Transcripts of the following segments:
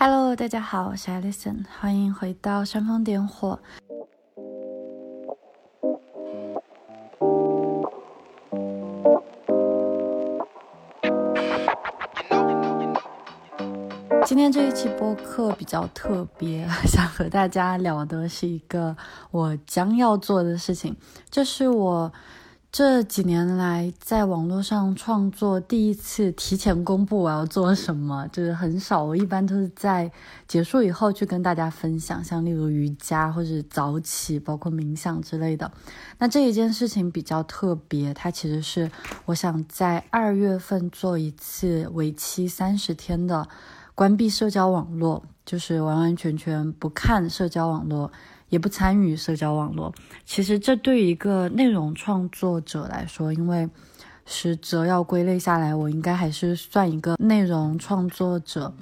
Hello，大家好，我是 Alison，欢迎回到煽风点火。今天这一期播客比较特别，想和大家聊的是一个我将要做的事情，这是我。这几年来，在网络上创作，第一次提前公布我要做什么，就是很少。我一般都是在结束以后去跟大家分享，像例如瑜伽或者早起，包括冥想之类的。那这一件事情比较特别，它其实是我想在二月份做一次为期三十天的关闭社交网络，就是完完全全不看社交网络。也不参与社交网络，其实这对一个内容创作者来说，因为实则要归类下来，我应该还是算一个内容创作者，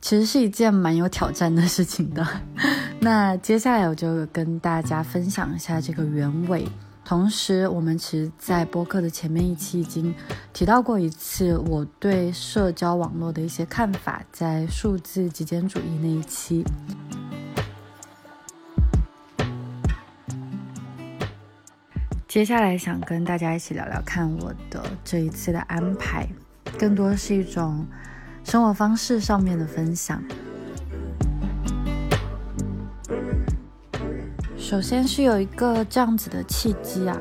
其实是一件蛮有挑战的事情的。那接下来我就跟大家分享一下这个原委，同时我们其实，在播客的前面一期已经提到过一次我对社交网络的一些看法，在数字极简主义那一期。接下来想跟大家一起聊聊看我的这一次的安排，更多是一种生活方式上面的分享。首先是有一个这样子的契机啊，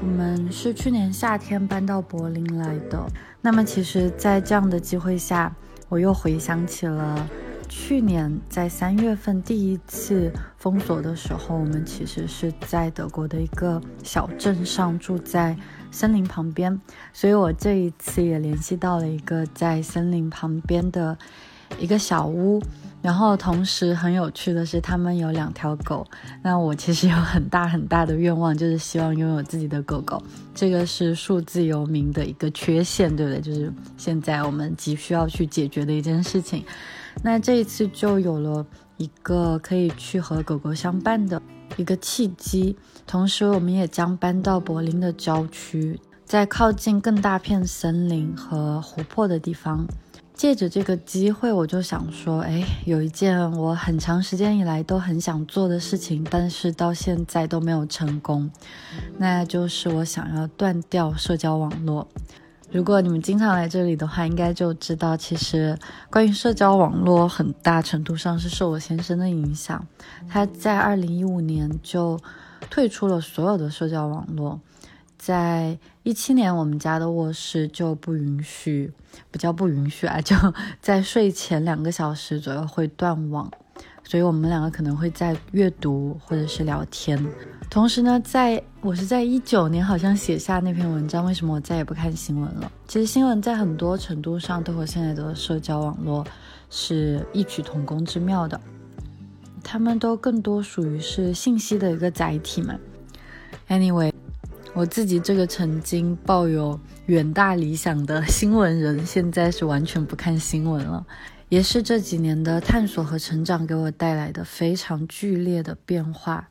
我们是去年夏天搬到柏林来的，那么其实，在这样的机会下，我又回想起了。去年在三月份第一次封锁的时候，我们其实是在德国的一个小镇上，住在森林旁边。所以我这一次也联系到了一个在森林旁边的一个小屋。然后同时很有趣的是，他们有两条狗。那我其实有很大很大的愿望，就是希望拥有自己的狗狗。这个是数字游民的一个缺陷，对不对？就是现在我们急需要去解决的一件事情。那这一次就有了一个可以去和狗狗相伴的一个契机，同时我们也将搬到柏林的郊区，在靠近更大片森林和湖泊的地方。借着这个机会，我就想说，哎，有一件我很长时间以来都很想做的事情，但是到现在都没有成功，那就是我想要断掉社交网络。如果你们经常来这里的话，应该就知道，其实关于社交网络，很大程度上是受我先生的影响。他在二零一五年就退出了所有的社交网络，在一七年，我们家的卧室就不允许，不叫不允许啊，就在睡前两个小时左右会断网。所以我们两个可能会在阅读或者是聊天，同时呢，在我是在一九年好像写下那篇文章，为什么我再也不看新闻了？其实新闻在很多程度上都和现在的社交网络是异曲同工之妙的，他们都更多属于是信息的一个载体嘛。Anyway，我自己这个曾经抱有远大理想的新闻人，现在是完全不看新闻了。也是这几年的探索和成长给我带来的非常剧烈的变化。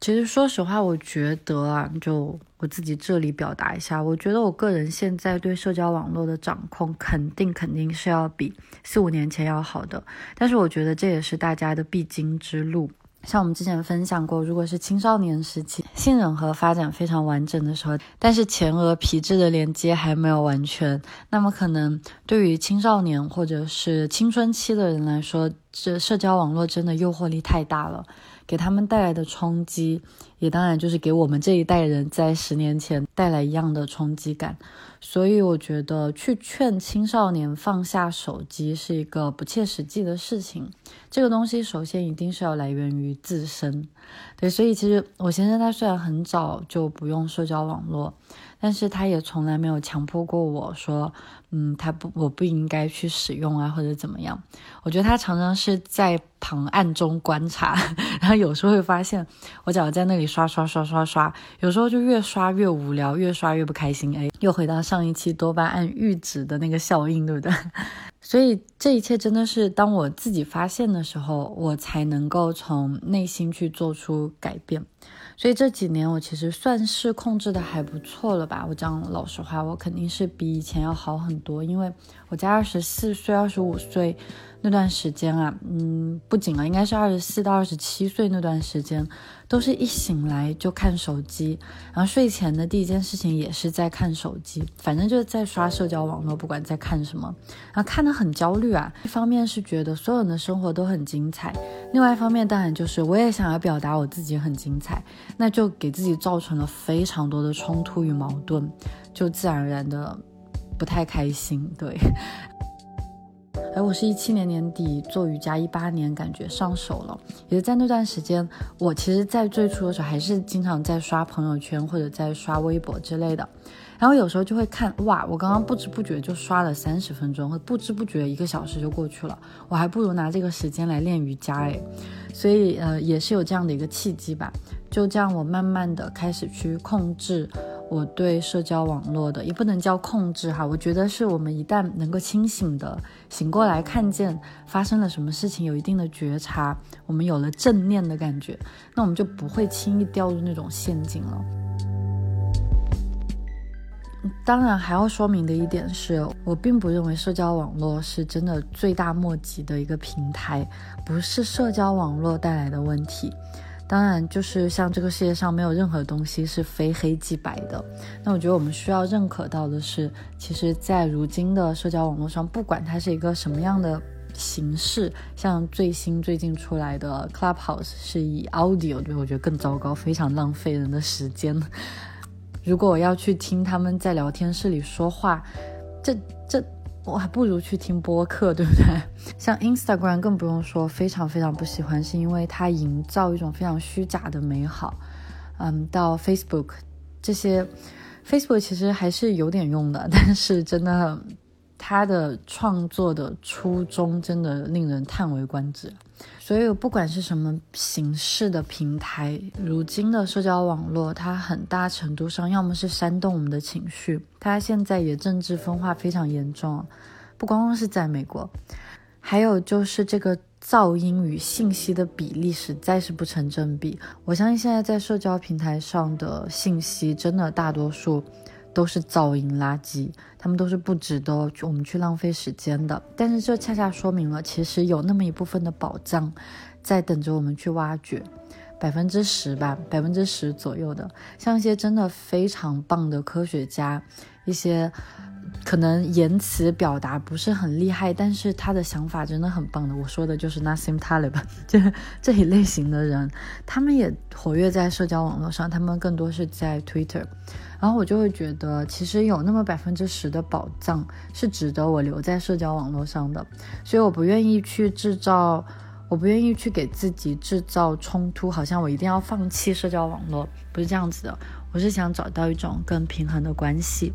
其实，说实话，我觉得啊，就我自己这里表达一下，我觉得我个人现在对社交网络的掌控，肯定肯定是要比四五年前要好的。但是，我觉得这也是大家的必经之路。像我们之前分享过，如果是青少年时期性整合发展非常完整的时候，但是前额皮质的连接还没有完全，那么可能对于青少年或者是青春期的人来说，这社交网络真的诱惑力太大了，给他们带来的冲击，也当然就是给我们这一代人在十年前带来一样的冲击感。所以我觉得去劝青少年放下手机是一个不切实际的事情。这个东西首先一定是要来源于自身，对。所以其实我先生他虽然很早就不用社交网络，但是他也从来没有强迫过我说。嗯，他不，我不应该去使用啊，或者怎么样？我觉得他常常是在旁暗中观察，然后有时候会发现我只要在那里刷刷刷刷刷，有时候就越刷越无聊，越刷越不开心。哎，又回到上一期多巴胺阈值的那个效应，对不对？所以这一切真的是当我自己发现的时候，我才能够从内心去做出改变。所以这几年我其实算是控制的还不错了吧。我讲老实话，我肯定是比以前要好很多，因为我在二十四岁、二十五岁。那段时间啊，嗯，不仅啊，应该是二十四到二十七岁那段时间，都是一醒来就看手机，然后睡前的第一件事情也是在看手机，反正就是在刷社交网络，不管在看什么，然后看得很焦虑啊。一方面是觉得所有人的生活都很精彩，另外一方面当然就是我也想要表达我自己很精彩，那就给自己造成了非常多的冲突与矛盾，就自然而然的不太开心，对。哎，我是一七年年底做瑜伽，一八年感觉上手了，也是在那段时间，我其实，在最初的时候还是经常在刷朋友圈或者在刷微博之类的，然后有时候就会看，哇，我刚刚不知不觉就刷了三十分钟，或不知不觉一个小时就过去了，我还不如拿这个时间来练瑜伽哎，所以呃，也是有这样的一个契机吧，就这样我慢慢的开始去控制。我对社交网络的也不能叫控制哈，我觉得是我们一旦能够清醒的醒过来，看见发生了什么事情，有一定的觉察，我们有了正念的感觉，那我们就不会轻易掉入那种陷阱了。当然，还要说明的一点是，我并不认为社交网络是真的罪大莫及的一个平台，不是社交网络带来的问题。当然，就是像这个世界上没有任何东西是非黑即白的。那我觉得我们需要认可到的是，其实，在如今的社交网络上，不管它是一个什么样的形式，像最新最近出来的 Clubhouse 是以 audio，对我觉得更糟糕，非常浪费人的时间。如果我要去听他们在聊天室里说话，这这。我还不如去听播客，对不对？像 Instagram 更不用说，非常非常不喜欢，是因为它营造一种非常虚假的美好。嗯，到 Facebook 这些，Facebook 其实还是有点用的，但是真的，他的创作的初衷真的令人叹为观止。所以，不管是什么形式的平台，如今的社交网络，它很大程度上要么是煽动我们的情绪，它现在也政治分化非常严重，不光光是在美国，还有就是这个噪音与信息的比例实在是不成正比。我相信现在在社交平台上的信息，真的大多数。都是噪音垃圾，他们都是不值得我们去浪费时间的。但是这恰恰说明了，其实有那么一部分的宝藏，在等着我们去挖掘，百分之十吧，百分之十左右的，像一些真的非常棒的科学家，一些可能言辞表达不是很厉害，但是他的想法真的很棒的。我说的就是 Nassim Taleb，就是这一类型的人，他们也活跃在社交网络上，他们更多是在 Twitter。然后我就会觉得，其实有那么百分之十的宝藏是值得我留在社交网络上的，所以我不愿意去制造，我不愿意去给自己制造冲突，好像我一定要放弃社交网络，不是这样子的，我是想找到一种更平衡的关系。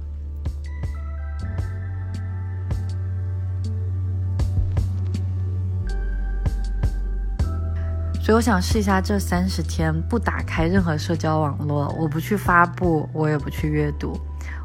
所以我想试一下这三十天不打开任何社交网络，我不去发布，我也不去阅读。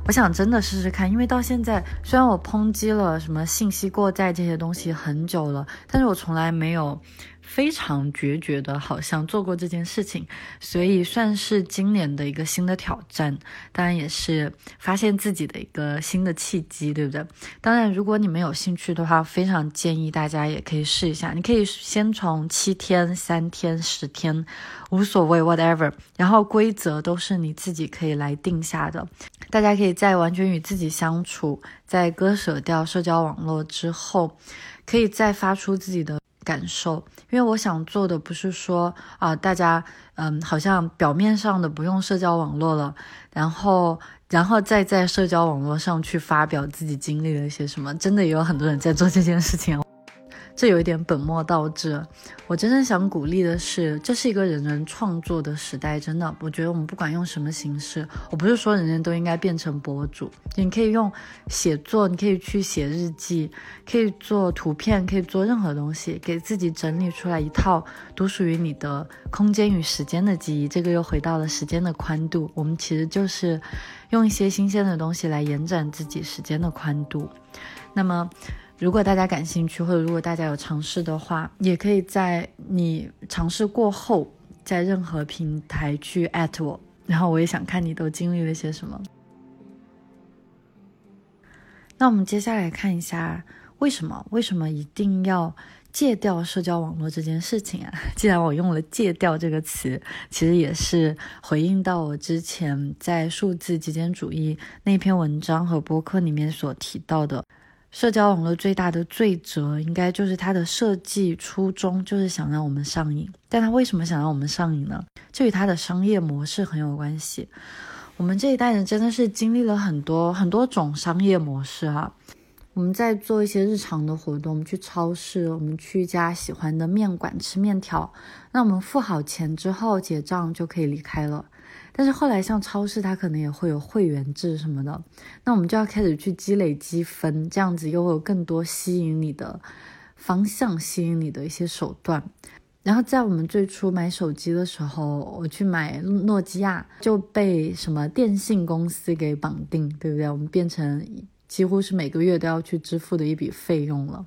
我想真的试试看，因为到现在虽然我抨击了什么信息过载这些东西很久了，但是我从来没有。非常决绝的，好像做过这件事情，所以算是今年的一个新的挑战，当然也是发现自己的一个新的契机，对不对？当然，如果你们有兴趣的话，非常建议大家也可以试一下。你可以先从七天、三天、十天，无所谓，whatever。然后规则都是你自己可以来定下的。大家可以在完全与自己相处，在割舍掉社交网络之后，可以再发出自己的。感受，因为我想做的不是说啊，大家嗯，好像表面上的不用社交网络了，然后，然后再在社交网络上去发表自己经历了一些什么，真的也有很多人在做这件事情。这有一点本末倒置。我真正想鼓励的是，这是一个人人创作的时代。真的，我觉得我们不管用什么形式，我不是说人人都应该变成博主。你可以用写作，你可以去写日记，可以做图片，可以做任何东西，给自己整理出来一套独属于你的空间与时间的记忆。这个又回到了时间的宽度。我们其实就是用一些新鲜的东西来延展自己时间的宽度。那么。如果大家感兴趣，或者如果大家有尝试的话，也可以在你尝试过后，在任何平台去艾特我，然后我也想看你都经历了些什么。那我们接下来看一下，为什么为什么一定要戒掉社交网络这件事情啊？既然我用了“戒掉”这个词，其实也是回应到我之前在数字极简主义那篇文章和播客里面所提到的。社交网络最大的罪责，应该就是它的设计初衷，就是想让我们上瘾。但它为什么想让我们上瘾呢？这与它的商业模式很有关系。我们这一代人真的是经历了很多很多种商业模式哈。我们在做一些日常的活动，我们去超市，我们去一家喜欢的面馆吃面条，那我们付好钱之后结账就可以离开了。但是后来，像超市，它可能也会有会员制什么的，那我们就要开始去积累积分，这样子又会有更多吸引你的方向，吸引你的一些手段。然后在我们最初买手机的时候，我去买诺基亚，就被什么电信公司给绑定，对不对？我们变成几乎是每个月都要去支付的一笔费用了。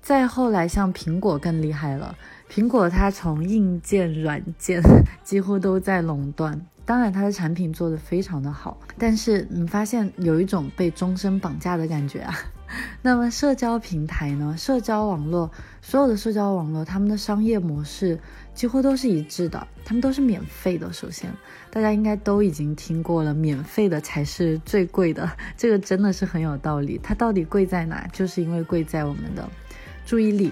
再后来，像苹果更厉害了，苹果它从硬件、软件 几乎都在垄断。当然，它的产品做得非常的好，但是你发现有一种被终身绑架的感觉啊。那么，社交平台呢？社交网络，所有的社交网络，他们的商业模式几乎都是一致的，他们都是免费的。首先，大家应该都已经听过了，免费的才是最贵的，这个真的是很有道理。它到底贵在哪？就是因为贵在我们的注意力。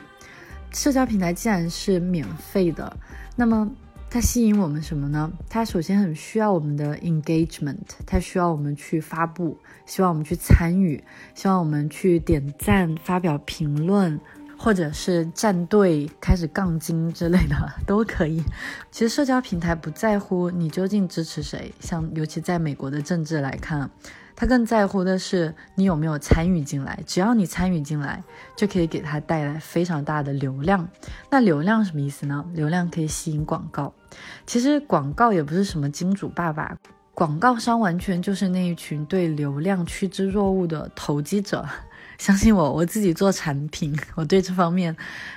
社交平台既然是免费的，那么。它吸引我们什么呢？它首先很需要我们的 engagement，它需要我们去发布，希望我们去参与，希望我们去点赞、发表评论，或者是站队开始杠精之类的 都可以。其实社交平台不在乎你究竟支持谁，像尤其在美国的政治来看。他更在乎的是你有没有参与进来，只要你参与进来，就可以给他带来非常大的流量。那流量什么意思呢？流量可以吸引广告。其实广告也不是什么金主爸爸，广告商完全就是那一群对流量趋之若鹜的投机者。相信我，我自己做产品，我对这方面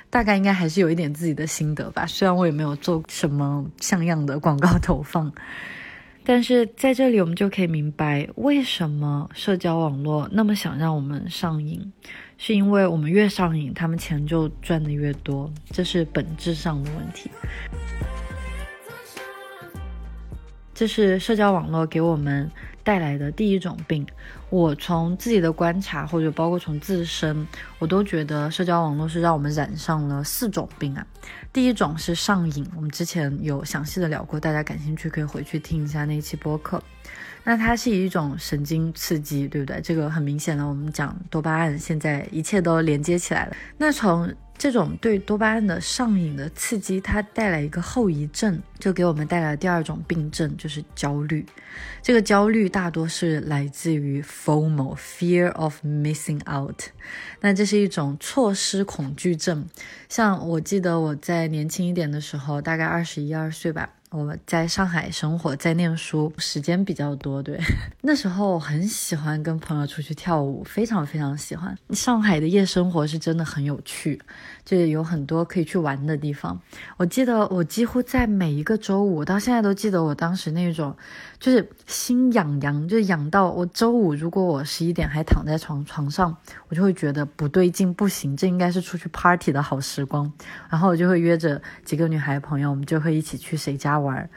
大概应该还是有一点自己的心得吧。虽然我也没有做什么像样的广告投放。但是在这里，我们就可以明白为什么社交网络那么想让我们上瘾，是因为我们越上瘾，他们钱就赚的越多，这是本质上的问题。这是社交网络给我们带来的第一种病。我从自己的观察，或者包括从自身，我都觉得社交网络是让我们染上了四种病啊。第一种是上瘾，我们之前有详细的聊过，大家感兴趣可以回去听一下那一期播客。那它是一种神经刺激，对不对？这个很明显的，我们讲多巴胺，现在一切都连接起来了。那从这种对多巴胺的上瘾的刺激，它带来一个后遗症，就给我们带来第二种病症，就是焦虑。这个焦虑大多是来自于 FOMO（Fear of Missing Out）。那这是一种错失恐惧症。像我记得我在年轻一点的时候，大概二十一二岁吧。我在上海生活，在念书，时间比较多。对，那时候很喜欢跟朋友出去跳舞，非常非常喜欢。上海的夜生活是真的很有趣，就是有很多可以去玩的地方。我记得我几乎在每一个周五，到现在都记得我当时那种，就是心痒痒，就痒到我周五如果我十一点还躺在床床上，我就会觉得不对劲，不行，这应该是出去 party 的好时光。然后我就会约着几个女孩朋友，我们就会一起去谁家。玩，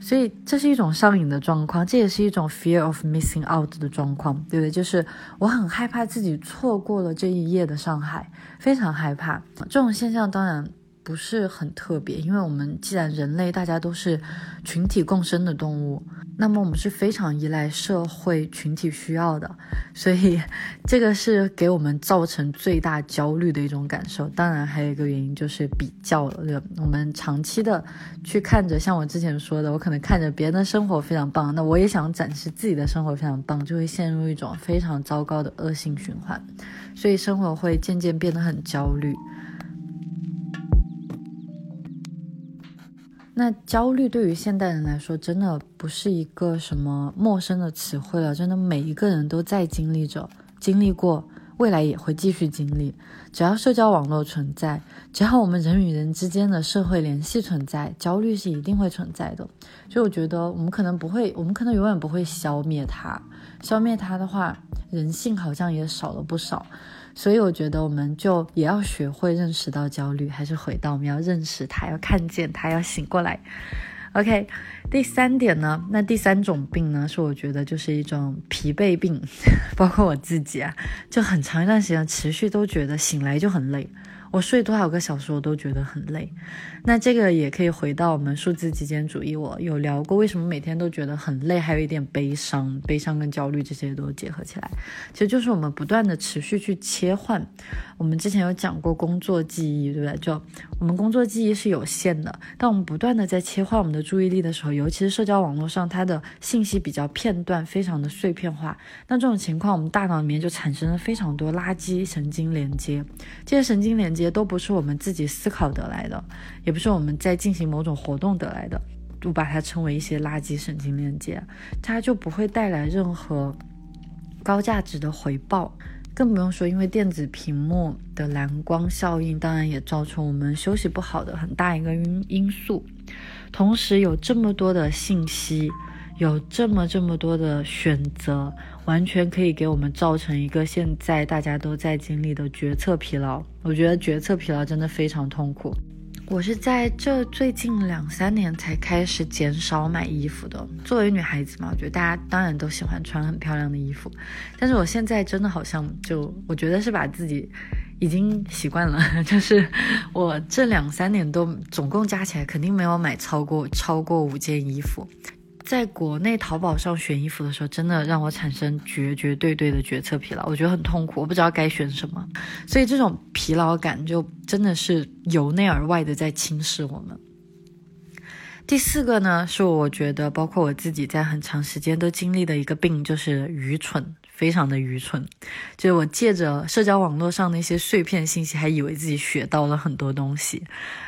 所以这是一种上瘾的状况，这也是一种 fear of missing out 的状况，对不对？就是我很害怕自己错过了这一夜的上海，非常害怕。这种现象当然。不是很特别，因为我们既然人类大家都是群体共生的动物，那么我们是非常依赖社会群体需要的，所以 这个是给我们造成最大焦虑的一种感受。当然，还有一个原因就是比较了，我们长期的去看着，像我之前说的，我可能看着别人的生活非常棒，那我也想展示自己的生活非常棒，就会陷入一种非常糟糕的恶性循环，所以生活会渐渐变得很焦虑。那焦虑对于现代人来说，真的不是一个什么陌生的词汇了。真的，每一个人都在经历着、经历过。未来也会继续经历。只要社交网络存在，只要我们人与人之间的社会联系存在，焦虑是一定会存在的。所以我觉得我们可能不会，我们可能永远不会消灭它。消灭它的话，人性好像也少了不少。所以我觉得我们就也要学会认识到焦虑，还是回到我们要认识他，要看见他，要醒过来。OK，第三点呢，那第三种病呢，是我觉得就是一种疲惫病，包括我自己啊，就很长一段时间持续都觉得醒来就很累。我睡多少个小时，我都觉得很累。那这个也可以回到我们数字极简主义，我有聊过为什么每天都觉得很累，还有一点悲伤，悲伤跟焦虑这些都结合起来，其实就是我们不断的持续去切换。我们之前有讲过工作记忆，对不对？就我们工作记忆是有限的，但我们不断的在切换我们的注意力的时候，尤其是社交网络上，它的信息比较片段，非常的碎片化。那这种情况，我们大脑里面就产生了非常多垃圾神经连接，这些神经连接。也都不是我们自己思考得来的，也不是我们在进行某种活动得来的，就把它称为一些垃圾神经链接，它就不会带来任何高价值的回报，更不用说因为电子屏幕的蓝光效应，当然也造成我们休息不好的很大一个因因素。同时有这么多的信息。有这么这么多的选择，完全可以给我们造成一个现在大家都在经历的决策疲劳。我觉得决策疲劳真的非常痛苦。我是在这最近两三年才开始减少买衣服的。作为女孩子嘛，我觉得大家当然都喜欢穿很漂亮的衣服，但是我现在真的好像就我觉得是把自己已经习惯了，就是我这两三年都总共加起来肯定没有买超过超过五件衣服。在国内淘宝上选衣服的时候，真的让我产生绝绝对对的决策疲劳，我觉得很痛苦，我不知道该选什么，所以这种疲劳感就真的是由内而外的在侵蚀我们。第四个呢，是我觉得包括我自己在很长时间都经历的一个病，就是愚蠢。非常的愚蠢，就是我借着社交网络上那些碎片信息，还以为自己学到了很多东西，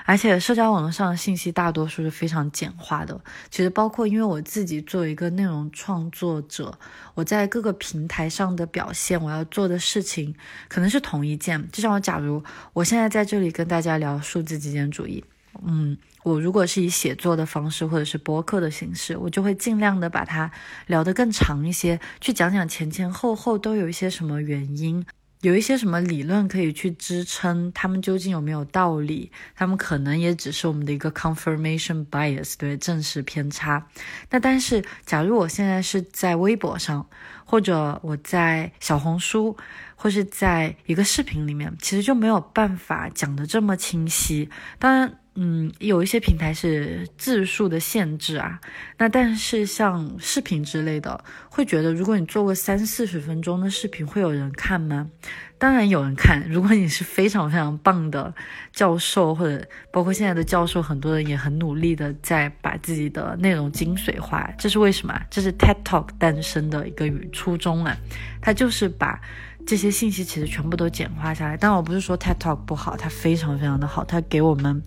而且社交网络上的信息大多数是非常简化的。其实包括因为我自己作为一个内容创作者，我在各个平台上的表现，我要做的事情可能是同一件。就像我，假如我现在在这里跟大家聊数字极简主义。嗯，我如果是以写作的方式或者是播客的形式，我就会尽量的把它聊得更长一些，去讲讲前前后后都有一些什么原因，有一些什么理论可以去支撑，他们究竟有没有道理？他们可能也只是我们的一个 confirmation bias，对，证实偏差。那但是，假如我现在是在微博上，或者我在小红书，或是在一个视频里面，其实就没有办法讲得这么清晰。当然。嗯，有一些平台是字数的限制啊，那但是像视频之类的，会觉得如果你做个三四十分钟的视频，会有人看吗？当然有人看。如果你是非常非常棒的教授，或者包括现在的教授，很多人也很努力的在把自己的内容精髓化。这是为什么？这是 TED Talk 诞生的一个初衷啊，它就是把。这些信息其实全部都简化下来，但我不是说 TED Talk 不好，它非常非常的好，它给我们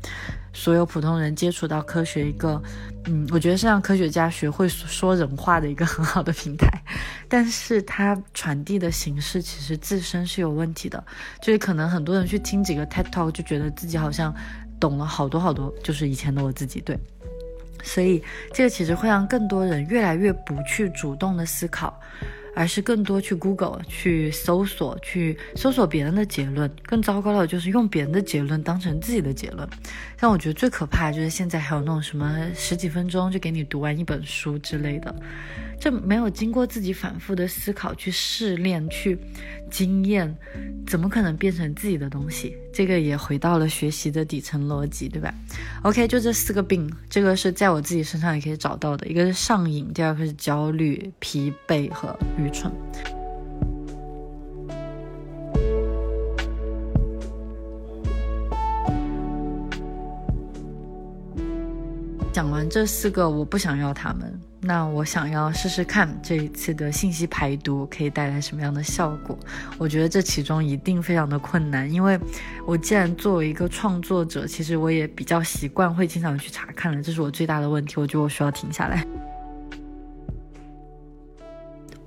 所有普通人接触到科学一个，嗯，我觉得是让科学家学会说人话的一个很好的平台。但是它传递的形式其实自身是有问题的，就是可能很多人去听几个 TED Talk 就觉得自己好像懂了好多好多，就是以前的我自己对，所以这个其实会让更多人越来越不去主动的思考。而是更多去 Google 去搜索，去搜索别人的结论。更糟糕的就是用别人的结论当成自己的结论。但我觉得最可怕的就是现在还有那种什么十几分钟就给你读完一本书之类的。这没有经过自己反复的思考、去试炼、去经验，怎么可能变成自己的东西？这个也回到了学习的底层逻辑，对吧？OK，就这四个病，这个是在我自己身上也可以找到的。一个是上瘾，第二个是焦虑、疲惫和愚蠢。讲完这四个，我不想要他们。那我想要试试看这一次的信息排毒可以带来什么样的效果？我觉得这其中一定非常的困难，因为我既然作为一个创作者，其实我也比较习惯会经常去查看了，这是我最大的问题。我觉得我需要停下来。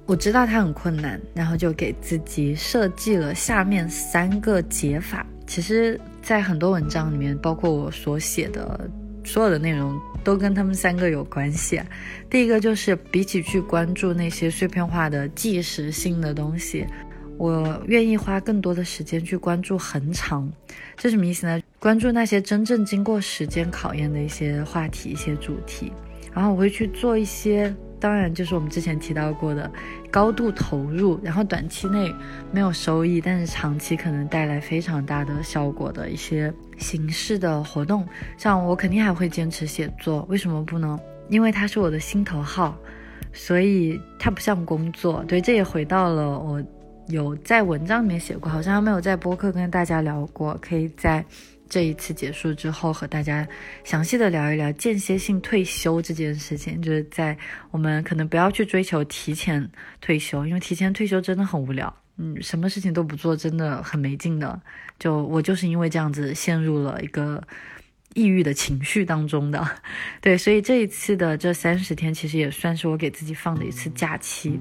我知道它很困难，然后就给自己设计了下面三个解法。其实，在很多文章里面，包括我所写的所有的内容，都跟他们三个有关系。第一个就是，比起去关注那些碎片化的即时性的东西，我愿意花更多的时间去关注恒长。这什么意思呢？关注那些真正经过时间考验的一些话题、一些主题，然后我会去做一些。当然，就是我们之前提到过的，高度投入，然后短期内没有收益，但是长期可能带来非常大的效果的一些形式的活动。像我肯定还会坚持写作，为什么不呢？因为它是我的心头好，所以它不像工作。对，这也回到了我有在文章里面写过，好像没有在播客跟大家聊过，可以在。这一次结束之后，和大家详细的聊一聊间歇性退休这件事情。就是在我们可能不要去追求提前退休，因为提前退休真的很无聊，嗯，什么事情都不做真的很没劲的。就我就是因为这样子陷入了一个抑郁的情绪当中的，对，所以这一次的这三十天其实也算是我给自己放的一次假期。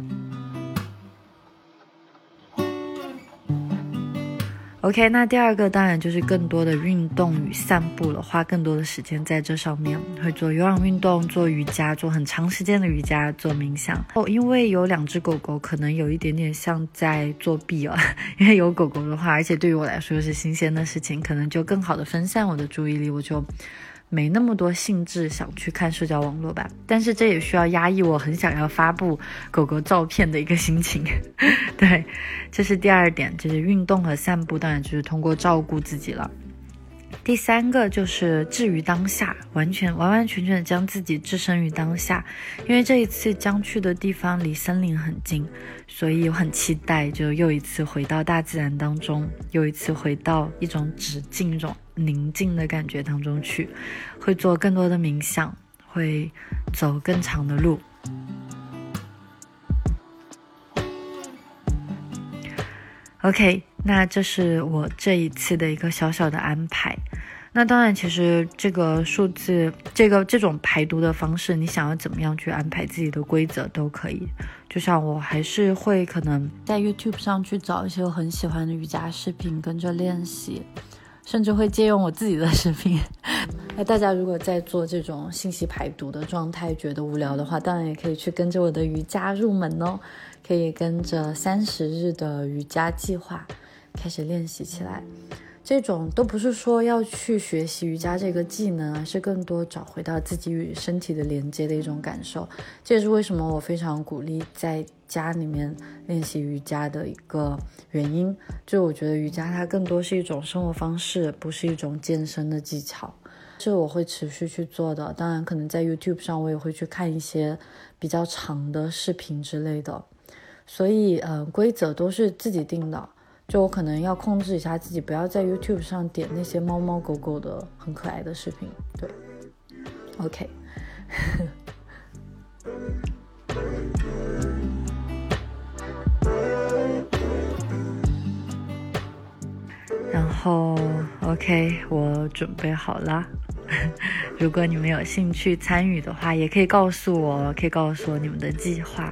OK，那第二个当然就是更多的运动与散步了，花更多的时间在这上面，会做有氧运动、做瑜伽、做很长时间的瑜伽、做冥想。哦，因为有两只狗狗，可能有一点点像在作弊哦。因为有狗狗的话，而且对于我来说是新鲜的事情，可能就更好的分散我的注意力，我就。没那么多兴致想去看社交网络吧，但是这也需要压抑我很想要发布狗狗照片的一个心情。对，这是第二点，就是运动和散步，当然就是通过照顾自己了。第三个就是置于当下，完全完完全全的将自己置身于当下。因为这一次将去的地方离森林很近，所以我很期待，就又一次回到大自然当中，又一次回到一种止境、一种宁静的感觉当中去，会做更多的冥想，会走更长的路。OK，那这是我这一次的一个小小的安排。那当然，其实这个数字，这个这种排毒的方式，你想要怎么样去安排自己的规则都可以。就像我还是会可能在 YouTube 上去找一些我很喜欢的瑜伽视频，跟着练习，甚至会借用我自己的视频。那大家如果在做这种信息排毒的状态觉得无聊的话，当然也可以去跟着我的瑜伽入门哦。可以跟着三十日的瑜伽计划开始练习起来。这种都不是说要去学习瑜伽这个技能，而是更多找回到自己与身体的连接的一种感受。这也是为什么我非常鼓励在家里面练习瑜伽的一个原因。就我觉得瑜伽它更多是一种生活方式，不是一种健身的技巧。这我会持续去做的。当然，可能在 YouTube 上我也会去看一些比较长的视频之类的。所以，呃，规则都是自己定的。就我可能要控制一下自己，不要在 YouTube 上点那些猫猫狗狗的很可爱的视频。对，OK。然后，OK，我准备好了。如果你们有兴趣参与的话，也可以告诉我，可以告诉我你们的计划。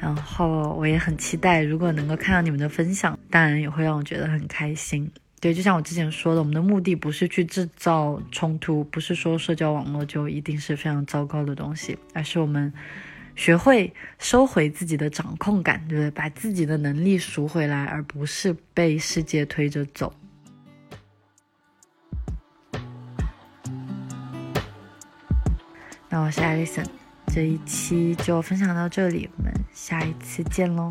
然后我也很期待，如果能够看到你们的分享，当然也会让我觉得很开心。对，就像我之前说的，我们的目的不是去制造冲突，不是说社交网络就一定是非常糟糕的东西，而是我们学会收回自己的掌控感，对不对？把自己的能力赎回来，而不是被世界推着走。那我是 Alison。这一期就分享到这里我们下一次见喽。